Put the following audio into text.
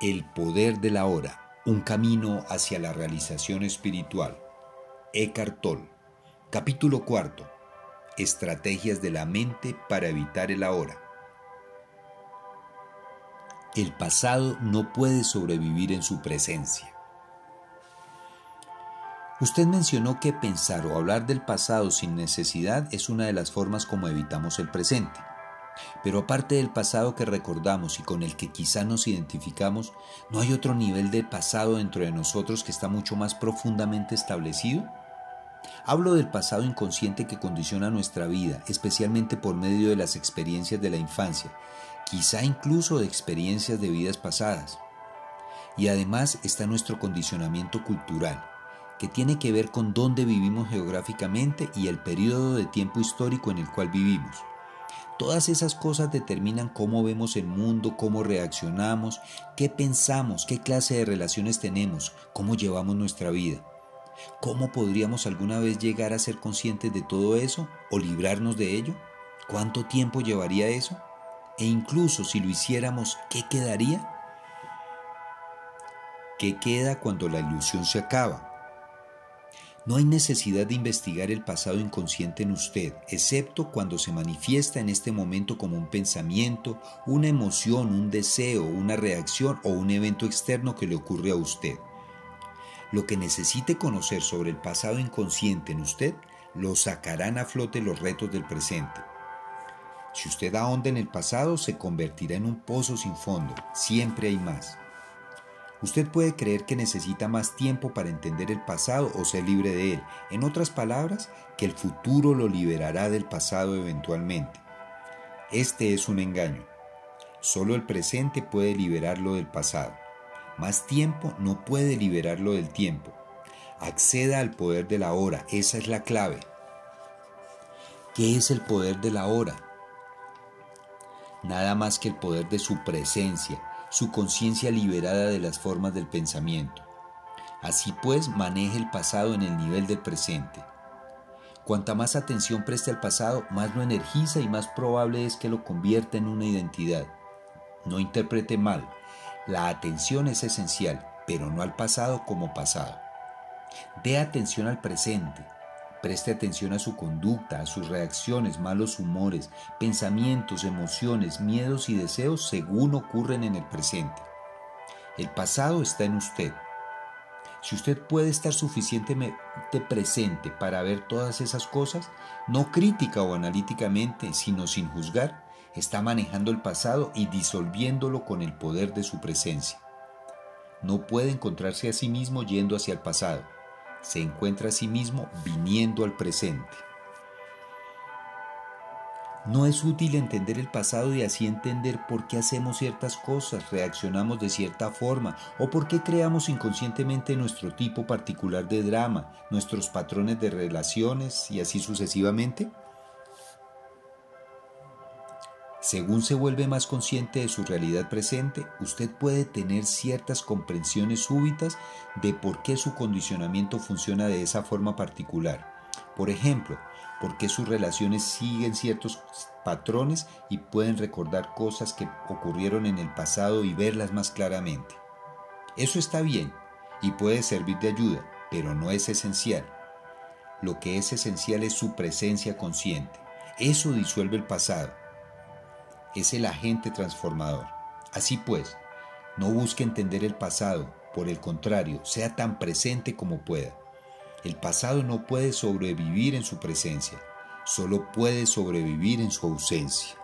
El poder de la hora, un camino hacia la realización espiritual. Eckhart Tolle. Capítulo cuarto. Estrategias de la mente para evitar el ahora. El pasado no puede sobrevivir en su presencia. Usted mencionó que pensar o hablar del pasado sin necesidad es una de las formas como evitamos el presente. Pero aparte del pasado que recordamos y con el que quizá nos identificamos, ¿no hay otro nivel de pasado dentro de nosotros que está mucho más profundamente establecido? Hablo del pasado inconsciente que condiciona nuestra vida, especialmente por medio de las experiencias de la infancia, quizá incluso de experiencias de vidas pasadas. Y además está nuestro condicionamiento cultural, que tiene que ver con dónde vivimos geográficamente y el periodo de tiempo histórico en el cual vivimos. Todas esas cosas determinan cómo vemos el mundo, cómo reaccionamos, qué pensamos, qué clase de relaciones tenemos, cómo llevamos nuestra vida. ¿Cómo podríamos alguna vez llegar a ser conscientes de todo eso o librarnos de ello? ¿Cuánto tiempo llevaría eso? E incluso si lo hiciéramos, ¿qué quedaría? ¿Qué queda cuando la ilusión se acaba? No hay necesidad de investigar el pasado inconsciente en usted, excepto cuando se manifiesta en este momento como un pensamiento, una emoción, un deseo, una reacción o un evento externo que le ocurre a usted. Lo que necesite conocer sobre el pasado inconsciente en usted lo sacarán a flote los retos del presente. Si usted ahonda en el pasado, se convertirá en un pozo sin fondo. Siempre hay más. Usted puede creer que necesita más tiempo para entender el pasado o ser libre de él. En otras palabras, que el futuro lo liberará del pasado eventualmente. Este es un engaño. Solo el presente puede liberarlo del pasado. Más tiempo no puede liberarlo del tiempo. Acceda al poder de la hora, esa es la clave. ¿Qué es el poder de la hora? Nada más que el poder de su presencia, su conciencia liberada de las formas del pensamiento. Así pues, maneje el pasado en el nivel del presente. Cuanta más atención preste al pasado, más lo energiza y más probable es que lo convierta en una identidad. No interprete mal, la atención es esencial, pero no al pasado como pasado. Dé atención al presente, Preste atención a su conducta, a sus reacciones, malos humores, pensamientos, emociones, miedos y deseos según ocurren en el presente. El pasado está en usted. Si usted puede estar suficientemente presente para ver todas esas cosas, no crítica o analíticamente, sino sin juzgar, está manejando el pasado y disolviéndolo con el poder de su presencia. No puede encontrarse a sí mismo yendo hacia el pasado se encuentra a sí mismo viniendo al presente. No es útil entender el pasado y así entender por qué hacemos ciertas cosas, reaccionamos de cierta forma o por qué creamos inconscientemente nuestro tipo particular de drama, nuestros patrones de relaciones y así sucesivamente. Según se vuelve más consciente de su realidad presente, usted puede tener ciertas comprensiones súbitas de por qué su condicionamiento funciona de esa forma particular. Por ejemplo, por qué sus relaciones siguen ciertos patrones y pueden recordar cosas que ocurrieron en el pasado y verlas más claramente. Eso está bien y puede servir de ayuda, pero no es esencial. Lo que es esencial es su presencia consciente. Eso disuelve el pasado es el agente transformador. Así pues, no busque entender el pasado, por el contrario, sea tan presente como pueda. El pasado no puede sobrevivir en su presencia, solo puede sobrevivir en su ausencia.